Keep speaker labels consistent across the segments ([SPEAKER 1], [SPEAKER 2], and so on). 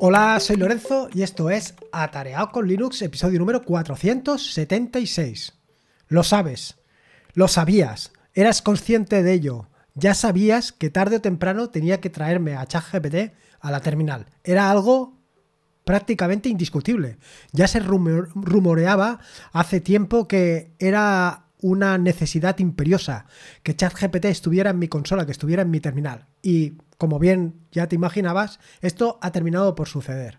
[SPEAKER 1] Hola, soy Lorenzo y esto es Atareado con Linux, episodio número 476. Lo sabes, lo sabías, eras consciente de ello, ya sabías que tarde o temprano tenía que traerme a ChatGPT a la terminal. Era algo prácticamente indiscutible. Ya se rumoreaba hace tiempo que era una necesidad imperiosa que ChatGPT estuviera en mi consola, que estuviera en mi terminal. Y como bien ya te imaginabas, esto ha terminado por suceder.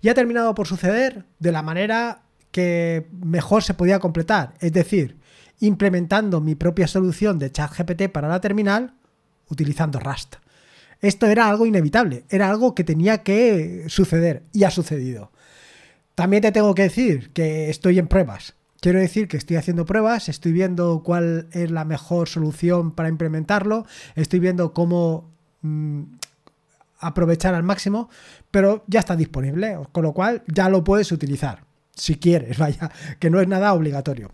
[SPEAKER 1] Y ha terminado por suceder de la manera que mejor se podía completar, es decir, implementando mi propia solución de ChatGPT para la terminal utilizando Rust. Esto era algo inevitable, era algo que tenía que suceder y ha sucedido. También te tengo que decir que estoy en pruebas. Quiero decir que estoy haciendo pruebas, estoy viendo cuál es la mejor solución para implementarlo, estoy viendo cómo mm, aprovechar al máximo, pero ya está disponible, con lo cual ya lo puedes utilizar, si quieres, vaya, que no es nada obligatorio.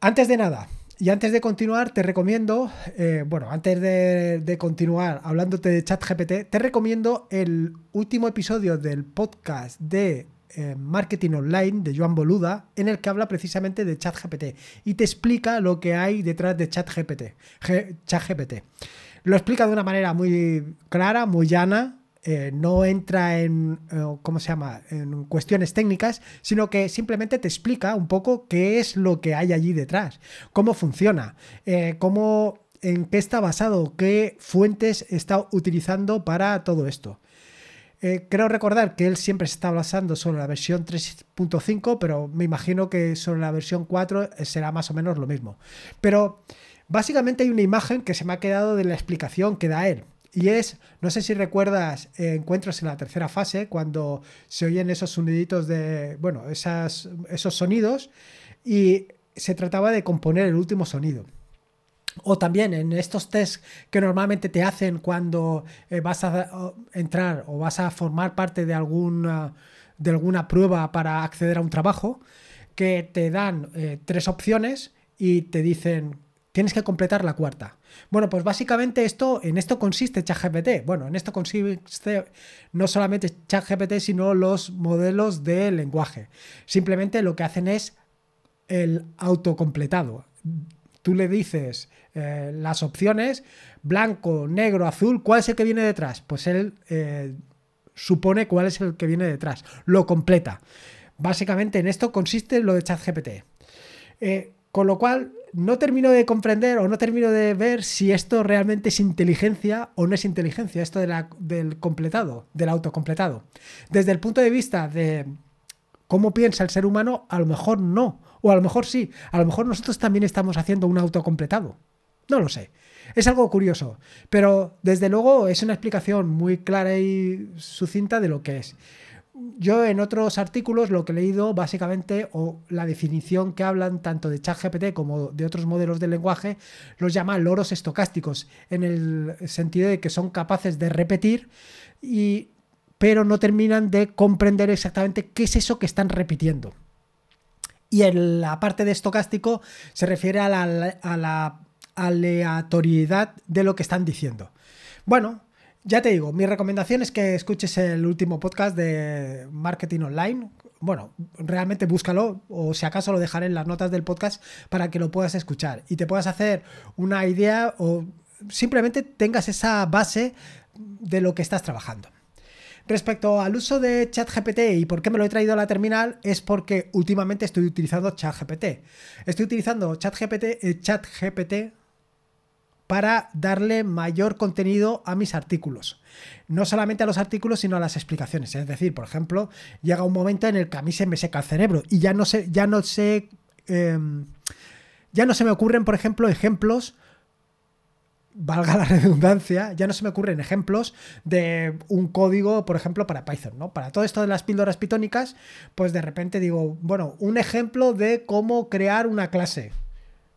[SPEAKER 1] Antes de nada, y antes de continuar, te recomiendo, eh, bueno, antes de, continuar hablándote de ChatGPT, te recomiendo el último episodio del podcast de eh, Marketing Online de Joan Boluda, en el que habla precisamente de ChatGPT y te explica lo que hay detrás de ChatGPT. ChatGPT. Lo explica de una manera muy clara, muy llana, eh, no entra en, eh, ¿cómo se llama?, en cuestiones técnicas, sino que simplemente te explica un poco qué es lo que hay allí detrás, cómo funciona, cómo, en qué está basado, qué fuentes está utilizando para todo esto. Eh, creo recordar que él siempre se está basando sobre la versión 3.5, pero me imagino que sobre la versión 4 eh, será más o menos lo mismo. Pero básicamente hay una imagen que se me ha quedado de la explicación que da él. Y es, no sé si recuerdas eh, encuentros en la tercera fase, cuando se oyen esos soniditos de, bueno, esas, esos sonidos, y se trataba de componer el último sonido. O también en estos tests que normalmente te hacen cuando eh, vas a entrar o vas a formar parte de alguna, de alguna prueba para acceder a un trabajo, que te dan eh, tres opciones y te dicen tienes que completar la cuarta. Bueno, pues básicamente esto, en esto consiste ChatGPT. Bueno, en esto consiste no solamente ChatGPT, sino los modelos de lenguaje. Simplemente lo que hacen es el autocompletado. Tú le dices eh, las opciones, blanco, negro, azul, ¿cuál es el que viene detrás? Pues él eh, supone cuál es el que viene detrás, lo completa. Básicamente en esto consiste lo de ChatGPT. Eh, con lo cual, no termino de comprender o no termino de ver si esto realmente es inteligencia o no es inteligencia, esto del completado, del autocompletado. Desde el punto de vista de cómo piensa el ser humano, a lo mejor no, o a lo mejor sí, a lo mejor nosotros también estamos haciendo un autocompletado. No lo sé. Es algo curioso, pero desde luego es una explicación muy clara y sucinta de lo que es. Yo en otros artículos lo que he leído básicamente, o la definición que hablan tanto de ChatGPT como de otros modelos de lenguaje, los llama loros estocásticos, en el sentido de que son capaces de repetir, y, pero no terminan de comprender exactamente qué es eso que están repitiendo. Y en la parte de estocástico se refiere a la aleatoriedad de lo que están diciendo. Bueno, ya te digo, mi recomendación es que escuches el último podcast de Marketing Online. Bueno, realmente búscalo o si acaso lo dejaré en las notas del podcast para que lo puedas escuchar y te puedas hacer una idea o simplemente tengas esa base de lo que estás trabajando. Respecto al uso de ChatGPT y por qué me lo he traído a la terminal, es porque últimamente estoy utilizando ChatGPT. Estoy utilizando ChatGPT, eh, ChatGPT para darle mayor contenido a mis artículos. No solamente a los artículos, sino a las explicaciones. Es decir, por ejemplo, llega un momento en el que a mí se me seca el cerebro y ya no sé, ya no sé, em, ya no se me ocurren, por ejemplo, ejemplos valga la redundancia, ya no se me ocurren ejemplos de un código, por ejemplo, para Python, ¿no? Para todo esto de las píldoras pitónicas, pues de repente digo, bueno, un ejemplo de cómo crear una clase.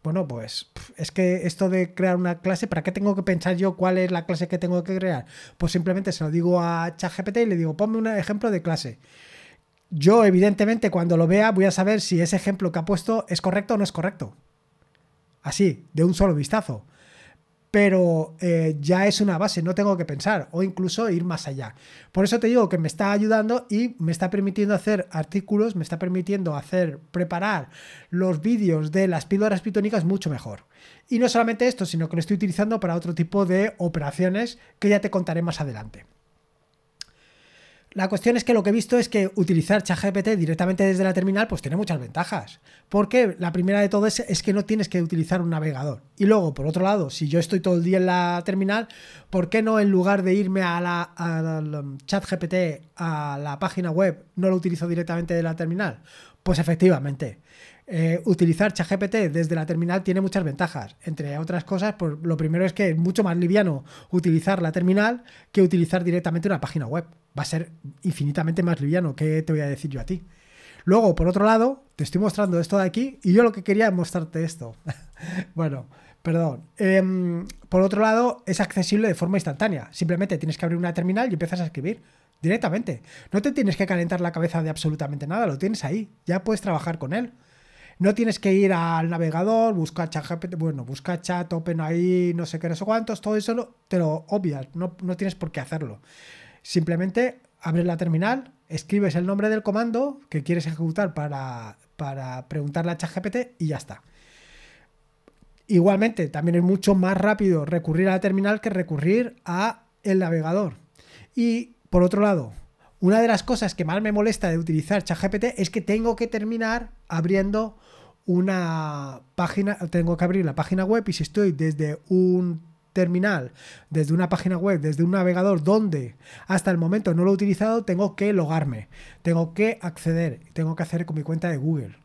[SPEAKER 1] Bueno, pues es que esto de crear una clase, ¿para qué tengo que pensar yo cuál es la clase que tengo que crear? Pues simplemente se lo digo a ChatGPT y le digo, ponme un ejemplo de clase. Yo, evidentemente, cuando lo vea, voy a saber si ese ejemplo que ha puesto es correcto o no es correcto. Así, de un solo vistazo. Pero eh, ya es una base, no tengo que pensar o incluso ir más allá. Por eso te digo que me está ayudando y me está permitiendo hacer artículos, me está permitiendo hacer, preparar los vídeos de las píldoras pitónicas mucho mejor. Y no solamente esto, sino que lo estoy utilizando para otro tipo de operaciones que ya te contaré más adelante. La cuestión es que lo que he visto es que utilizar ChatGPT directamente desde la terminal pues tiene muchas ventajas. Porque la primera de todas es, que no tienes que utilizar un navegador. Y luego, por otro lado, si yo estoy todo el día en la terminal, ¿por qué no en lugar de irme a la ChatGPT, a la página web, no lo utilizo directamente de la terminal? Pues efectivamente. Eh, utilizar ChatGPT desde la terminal tiene muchas ventajas. Entre otras cosas, pues, lo primero es que es mucho más liviano utilizar la terminal que utilizar directamente una página web. Va a ser infinitamente más liviano. ¿Qué te voy a decir yo a ti? Luego, por otro lado, te estoy mostrando esto de aquí y yo lo que quería es mostrarte esto. bueno, perdón. Em, por otro lado, es accesible de forma instantánea. Simplemente tienes que abrir una terminal y empiezas a escribir directamente. No te tienes que calentar la cabeza de absolutamente nada, lo tienes ahí. Ya puedes trabajar con él. No tienes que ir al navegador, buscar chat, bueno, buscar chat, open ahí, no sé qué, no sé cuántos, todo eso te lo obvias, no, tienes por qué hacerlo. Simplemente abres la terminal, escribes el nombre del comando que quieres ejecutar para, para preguntarle a ChatGPT y ya está. Igualmente, también es mucho más rápido recurrir a la terminal que recurrir a el navegador. Y por otro lado, una de las cosas que más me molesta de utilizar ChatGPT es que tengo que terminar abriendo una página, tengo que abrir la página web y si estoy desde un terminal, desde una página web, desde un navegador donde hasta el momento no lo he utilizado, tengo que logarme, tengo que acceder, tengo que hacer con mi cuenta de Google.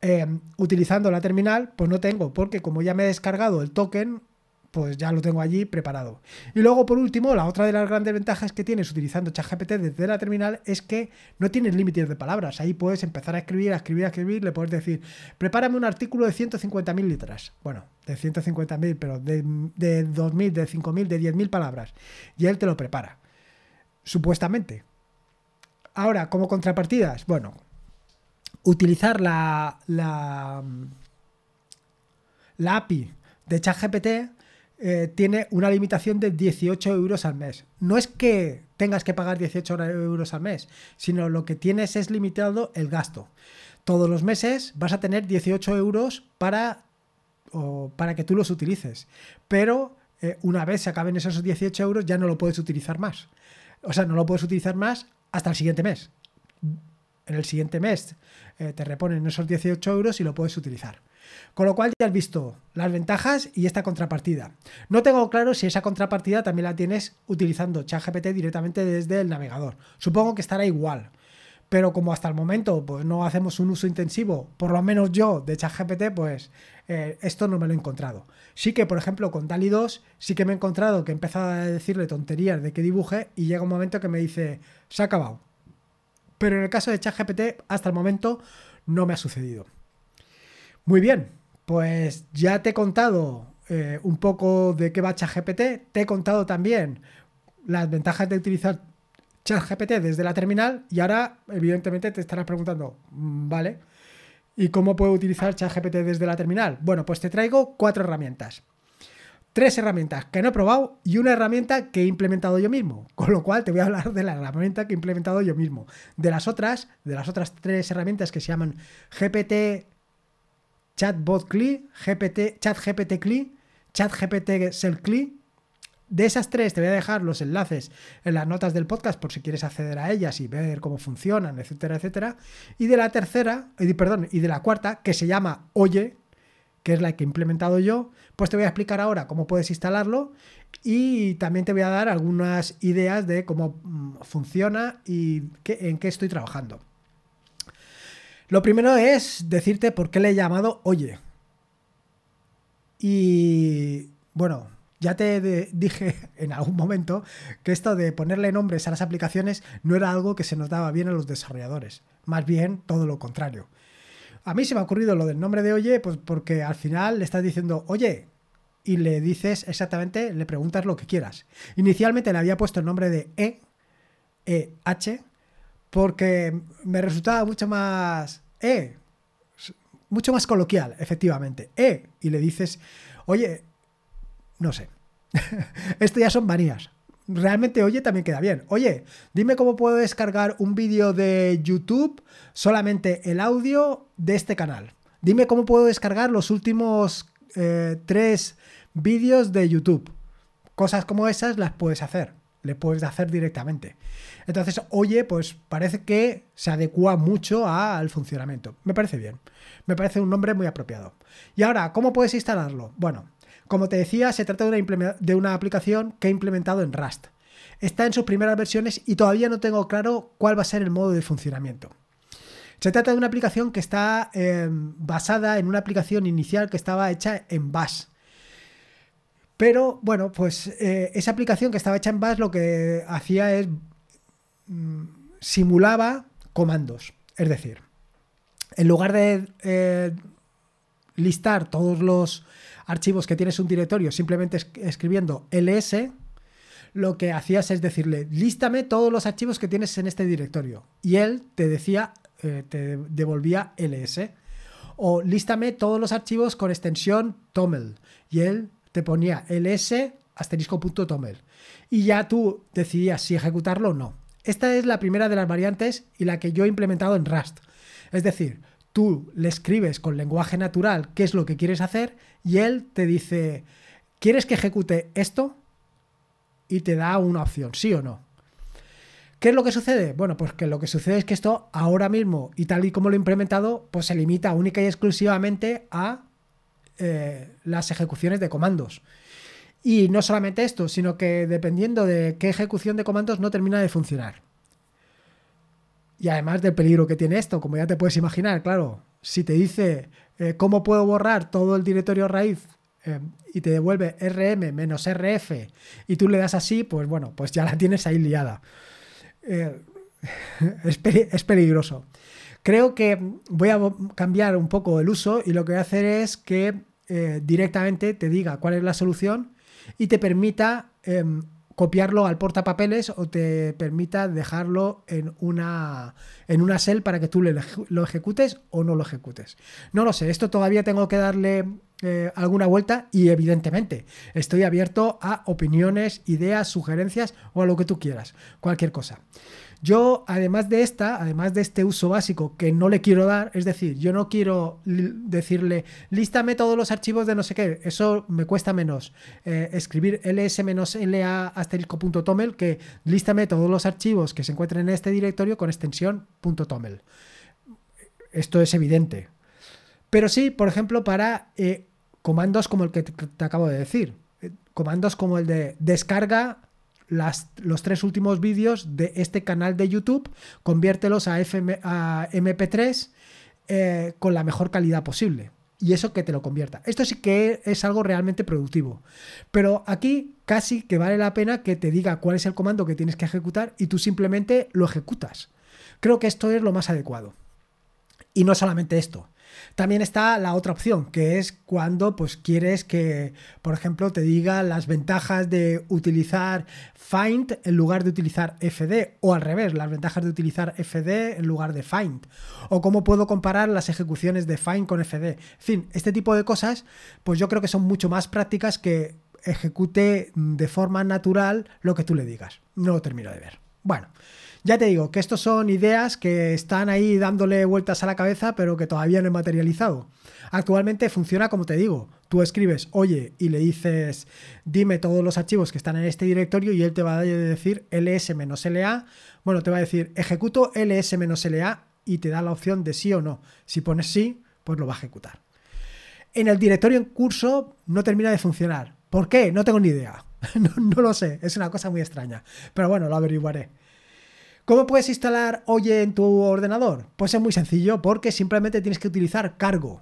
[SPEAKER 1] Em, utilizando la terminal, pues no tengo, porque como ya me he descargado el token, pues ya lo tengo allí preparado. Y luego, por último, la otra de las grandes ventajas que tienes utilizando ChatGPT desde la terminal es que no tienes límites de palabras. Ahí puedes empezar a escribir, a escribir, a escribir. Le puedes decir, prepárame un artículo de 150.000 letras. Bueno, de 150.000, pero de, de 2.000, de 5.000, de 10.000 palabras. Y él te lo prepara. Supuestamente. Ahora, como contrapartidas, bueno, utilizar la, la, la API de ChatGPT eh, tiene una limitación de 18 euros al mes. No es que tengas que pagar 18 euros al mes, sino lo que tienes es limitado el gasto. Todos los meses vas a tener 18 euros para, para que tú los utilices. Pero eh, una vez se acaben esos 18 euros ya no lo puedes utilizar más. O sea, no lo puedes utilizar más hasta el siguiente mes. En el siguiente mes eh, te reponen esos 18 euros y lo puedes utilizar. Con lo cual ya has visto las ventajas y esta contrapartida. No tengo claro si esa contrapartida también la tienes utilizando ChatGPT directamente desde el navegador. Supongo que estará igual. Pero como hasta el momento pues, no hacemos un uso intensivo, por lo menos yo, de ChatGPT, pues eh, esto no me lo he encontrado. Sí que, por ejemplo, con DALI 2 sí que me he encontrado que he a decirle tonterías de que dibuje y llega un momento que me dice, se ha acabado. Pero en el caso de ChatGPT, hasta el momento no me ha sucedido. Muy bien, pues ya te he contado eh, un poco de qué va ChatGPT, te he contado también las ventajas de utilizar ChatGPT desde la terminal y ahora evidentemente te estarás preguntando, mm, ¿vale? ¿Y cómo puedo utilizar ChatGPT desde la terminal? Bueno, pues te traigo cuatro herramientas. Tres herramientas que no he probado y una herramienta que he implementado yo mismo. Con lo cual te voy a hablar de la herramienta que he implementado yo mismo. De las otras, de las otras tres herramientas que se llaman GPT Chatbot CLI, GPT, ChatGPT CLI, ChatGPT CLI. De esas tres te voy a dejar los enlaces en las notas del podcast por si quieres acceder a ellas y ver cómo funcionan, etcétera, etcétera. Y de la tercera, eh, perdón, y de la cuarta, que se llama Oye, que es la que he implementado yo, pues te voy a explicar ahora cómo puedes instalarlo y también te voy a dar algunas ideas de cómo mm, funciona y en qué estoy trabajando. Lo primero es decirte por qué le he llamado Oye. Y bueno, ya te dije en algún momento que esto de ponerle nombres a las aplicaciones no era algo que se nos daba bien a los desarrolladores, más bien todo lo contrario. A mí se me ha ocurrido lo del nombre de Oye, pues porque al final le estás diciendo Oye y le dices exactamente, le preguntas lo que quieras. Inicialmente le había puesto el nombre de E, E, H, porque me resultaba mucho más, eh, mucho más coloquial, efectivamente, eh, y le dices, oye, no sé. Esto ya son manías. Realmente Oye también queda bien. Oye, dime cómo puedo descargar un vídeo de YouTube, solamente el audio de este canal. Dime cómo puedo descargar los últimos eh, tres vídeos de YouTube. Cosas como esas las puedes hacer. Le puedes hacer directamente. Entonces, oye, pues parece que se adecua mucho al funcionamiento. Me parece bien. Me parece un nombre muy apropiado. Y ahora, ¿cómo puedes instalarlo? Bueno, como te decía, se trata de una, aplicación que he implementado en Rust. Está en sus primeras versiones y todavía no tengo claro cuál va a ser el modo de funcionamiento. Se trata de una aplicación que está em, basada en una aplicación inicial que estaba hecha en Bash. Pero bueno, pues eh, esa aplicación que estaba hecha en Bash lo que hacía es mm, simulaba comandos. Es decir, en lugar de eh, listar todos los archivos que tienes un directorio simplemente escribiendo ls, lo que hacías es decirle, lístame todos los archivos que tienes en este directorio. Y él te decía, eh, te devolvía ls. O lístame todos los archivos con extensión toml. Y él te ponía ls asterisco.toml. Y ya tú decidías si ejecutarlo o no. Esta es la primera de las variantes y la que yo he implementado en Rust. Es decir, tú le escribes con lenguaje natural qué es lo que quieres hacer y él te dice, ¿quieres que ejecute esto? Y te da una opción, sí o no. ¿Qué es lo que sucede? Bueno, pues que lo que sucede es que esto ahora mismo y tal y como lo he implementado, pues se limita única y exclusivamente a eh, las ejecuciones de comandos. Y no solamente esto, sino que dependiendo de qué ejecución de comandos no termina de funcionar. Y además del peligro que tiene esto, como ya te puedes imaginar, claro, si te dice eh, cómo puedo borrar todo el directorio raíz eh, y te devuelve rm menos rf y tú le das así, pues bueno, pues ya la tienes ahí liada. Eh, es, peligroso. Creo que voy a cambiar un poco el uso y lo que voy a hacer es que directamente te diga cuál es la solución y te permita em, copiarlo al portapapeles o te permita dejarlo en una, en una shell para que tú lo ejecutes o no lo ejecutes. No lo sé, esto todavía tengo que darle eh, alguna vuelta y evidentemente estoy abierto a opiniones, ideas, sugerencias o a lo que tú quieras, cualquier cosa. Yo, además de esta, además de este uso básico que no le quiero dar, es decir, yo no quiero decirle, lístame todos los archivos de no sé qué, eso me cuesta menos eh, escribir ls-la asterisco.toml que lístame todos los archivos que se encuentren en este directorio con extensión .toml. Esto es evidente. Pero sí, por ejemplo, para eh, comandos como el que te acabo de decir. Eh, comandos como el de descarga los tres últimos vídeos de este canal de YouTube, conviértelos a, MP3 eh, con la mejor calidad posible. Y eso que te lo convierta. Esto sí que es algo realmente productivo. Pero aquí casi que vale la pena que te diga cuál es el comando que tienes que ejecutar y tú simplemente lo ejecutas. Creo que esto es lo más adecuado. Y no solamente esto. También está la otra opción, que es cuando pues, quieres que, por ejemplo, te diga las ventajas de utilizar find en lugar de utilizar fd, o al revés, las ventajas de utilizar fd en lugar de find, o cómo puedo comparar las ejecuciones de find con fd. En fin, este tipo de cosas, pues yo creo que son mucho más prácticas que ejecute de forma natural lo que tú le digas. No lo termino de ver. Bueno. Ya te digo que estos son ideas que están ahí dándole vueltas a la cabeza, pero que todavía no he materializado. Actualmente funciona como te digo. Tú escribes oye y le dices dime todos los archivos que están en este directorio y él te va a decir ls-la. Bueno, te va a decir ejecuto ls-la y te da la opción de sí o no. Si pones sí, pues lo va a ejecutar. En el directorio en curso no termina de funcionar. ¿Por qué? No tengo ni idea. no, no lo sé. Es una cosa muy extraña. Pero bueno, lo averiguaré. ¿Cómo puedes instalar Oye en tu ordenador? Pues es muy sencillo porque simplemente tienes que utilizar cargo.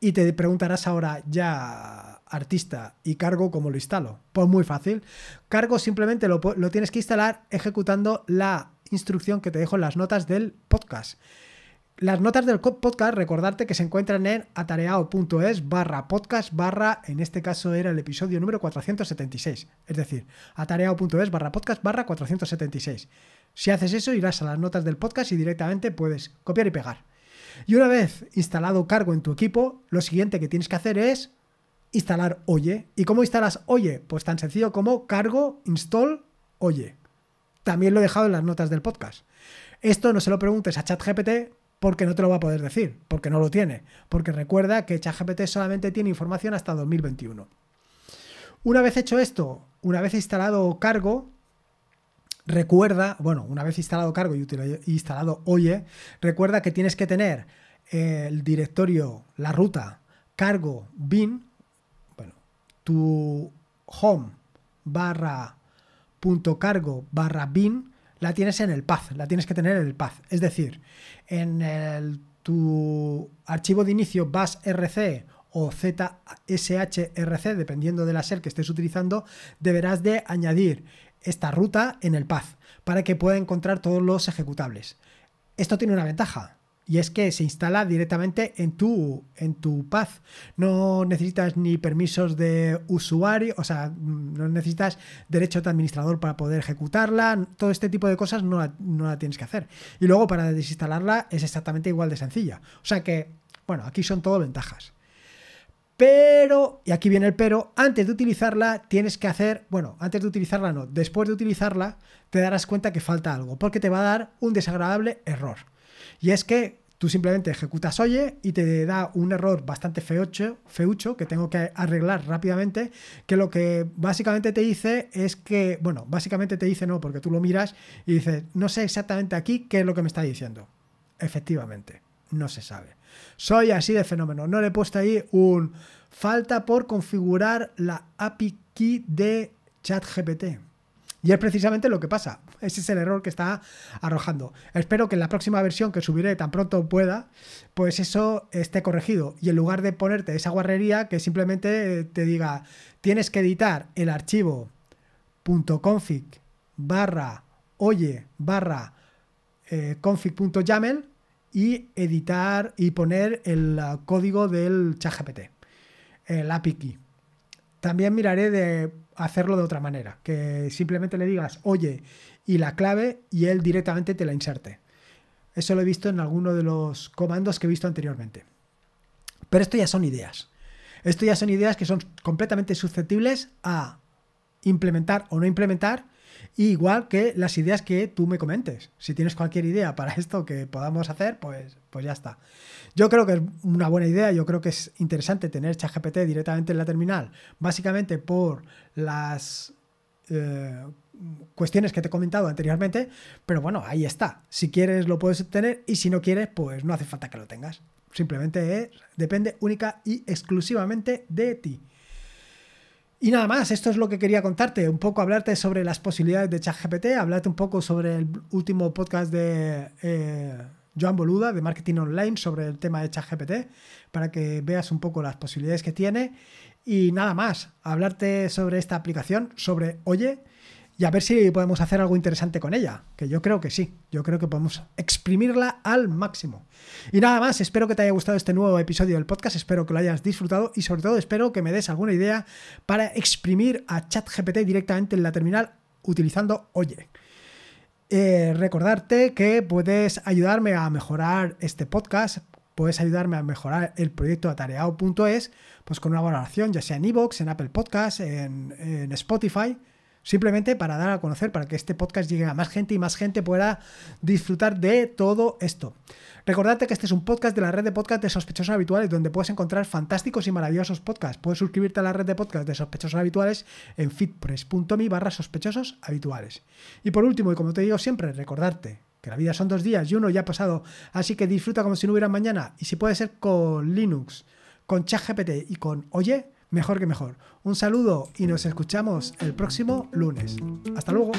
[SPEAKER 1] Y te preguntarás ahora, ya artista, ¿y cargo cómo lo instalo? Pues muy fácil. Cargo simplemente lo, lo tienes que instalar ejecutando la instrucción que te dejo en las notas del podcast. Las notas del podcast, recordarte que se encuentran en atareao.es barra podcast barra, en este caso era el episodio número 476. Es decir, atareao.es barra podcast barra 476. Si haces eso, irás a las notas del podcast y directamente puedes copiar y pegar. Y una vez instalado cargo en tu equipo, lo siguiente que tienes que hacer es instalar Oye. ¿Y cómo instalas Oye? Pues tan sencillo como cargo, install, Oye. También lo he dejado en las notas del podcast. Esto no se lo preguntes a ChatGPT porque no te lo va a poder decir, porque no lo tiene. Porque recuerda que ChatGPT solamente tiene información hasta 2021. Una vez hecho esto, una vez instalado cargo, recuerda, bueno, una vez instalado cargo y instalado oye, recuerda que tienes que tener el directorio, la ruta, cargo, bin, bueno, tu home barra punto cargo barra bin la tienes en el path, la tienes que tener en el path. Es decir, en el, tu archivo de inicio basrc o ZSHRC, dependiendo de la SER que estés utilizando, deberás de añadir esta ruta en el path para que pueda encontrar todos los ejecutables. Esto tiene una ventaja, y es que se instala directamente en tu, en tu path. No necesitas ni permisos de usuario, o sea, no necesitas derecho de administrador para poder ejecutarla, todo este tipo de cosas no no la tienes que hacer. Y luego para desinstalarla es exactamente igual de sencilla. O sea que, bueno, aquí son todo ventajas. Pero, y aquí viene el pero, antes de utilizarla tienes que hacer, bueno, antes de utilizarla no, después de utilizarla te darás cuenta que falta algo, porque te va a dar un desagradable error. Y es que tú simplemente ejecutas oye y te da un error bastante feucho, feucho que tengo que arreglar rápidamente, que lo que básicamente te dice es que, bueno, básicamente te dice no, porque tú lo miras y dices, no sé exactamente aquí qué es lo que me está diciendo. Efectivamente, no se sabe. Soy así de fenómeno. No le he puesto ahí un falta por configurar la API key de ChatGPT. Y es precisamente lo que pasa. Ese es el error que está arrojando. Espero que en la próxima versión que subiré tan pronto pueda, pues eso esté corregido. Y en lugar de ponerte esa guarrería, que simplemente te diga, tienes que editar el archivo .config barra oye barra eh, config.yaml y editar y poner el código del ChatGPT, el API key. También miraré de hacerlo de otra manera, que simplemente le digas oye y la clave y él directamente te la inserte. Eso lo he visto en alguno de los comandos que he visto anteriormente. Pero esto ya son ideas. Esto ya son ideas que son completamente susceptibles a implementar o no implementar igual que las ideas que tú me comentes. Si tienes cualquier idea para esto que podamos hacer, pues, pues ya está. Yo creo que es una buena idea, yo creo que es interesante tener ChatGPT directamente en la terminal, básicamente por las eh, cuestiones que te he comentado anteriormente, pero bueno, ahí está. Si quieres lo puedes tener y si no quieres, pues no hace falta que lo tengas. Simplemente depende única y exclusivamente de ti. Y nada más, esto es lo que quería contarte, un poco hablarte sobre las posibilidades de ChatGPT, hablarte un poco sobre el último podcast de eh, Joan Boluda de Marketing Online sobre el tema de ChatGPT, para que veas un poco las posibilidades que tiene. Y nada más, hablarte sobre esta aplicación, sobre Oye, y a ver si podemos hacer algo interesante con ella, que yo creo que sí, yo creo que podemos exprimirla al máximo. Y nada más, espero que te haya gustado este nuevo episodio del podcast, espero que lo hayas disfrutado y sobre todo espero que me des alguna idea para exprimir a ChatGPT directamente en la terminal utilizando Oye. Eh, recordarte que puedes ayudarme a mejorar este podcast, puedes ayudarme a mejorar el proyecto atareado.es, pues con una valoración, ya sea en iVoox, en Apple Podcasts, en, en Spotify Simplemente para dar a conocer, para que este podcast llegue a más gente y más gente pueda disfrutar de todo esto. Recordad que este es un podcast de la red de podcast de sospechosos habituales, donde puedes encontrar fantásticos y maravillosos podcasts. Puedes suscribirte a la red de podcast de sospechosos habituales en fitpress.me barra sospechosos habituales. Y por último, y como te digo siempre, recordarte que la vida son dos días y uno ya ha pasado, así que disfruta como si no hubiera mañana. Y si puede ser con Linux, con ChatGPT y con Oye, mejor que mejor. Un saludo y nos escuchamos el próximo lunes. Hasta luego.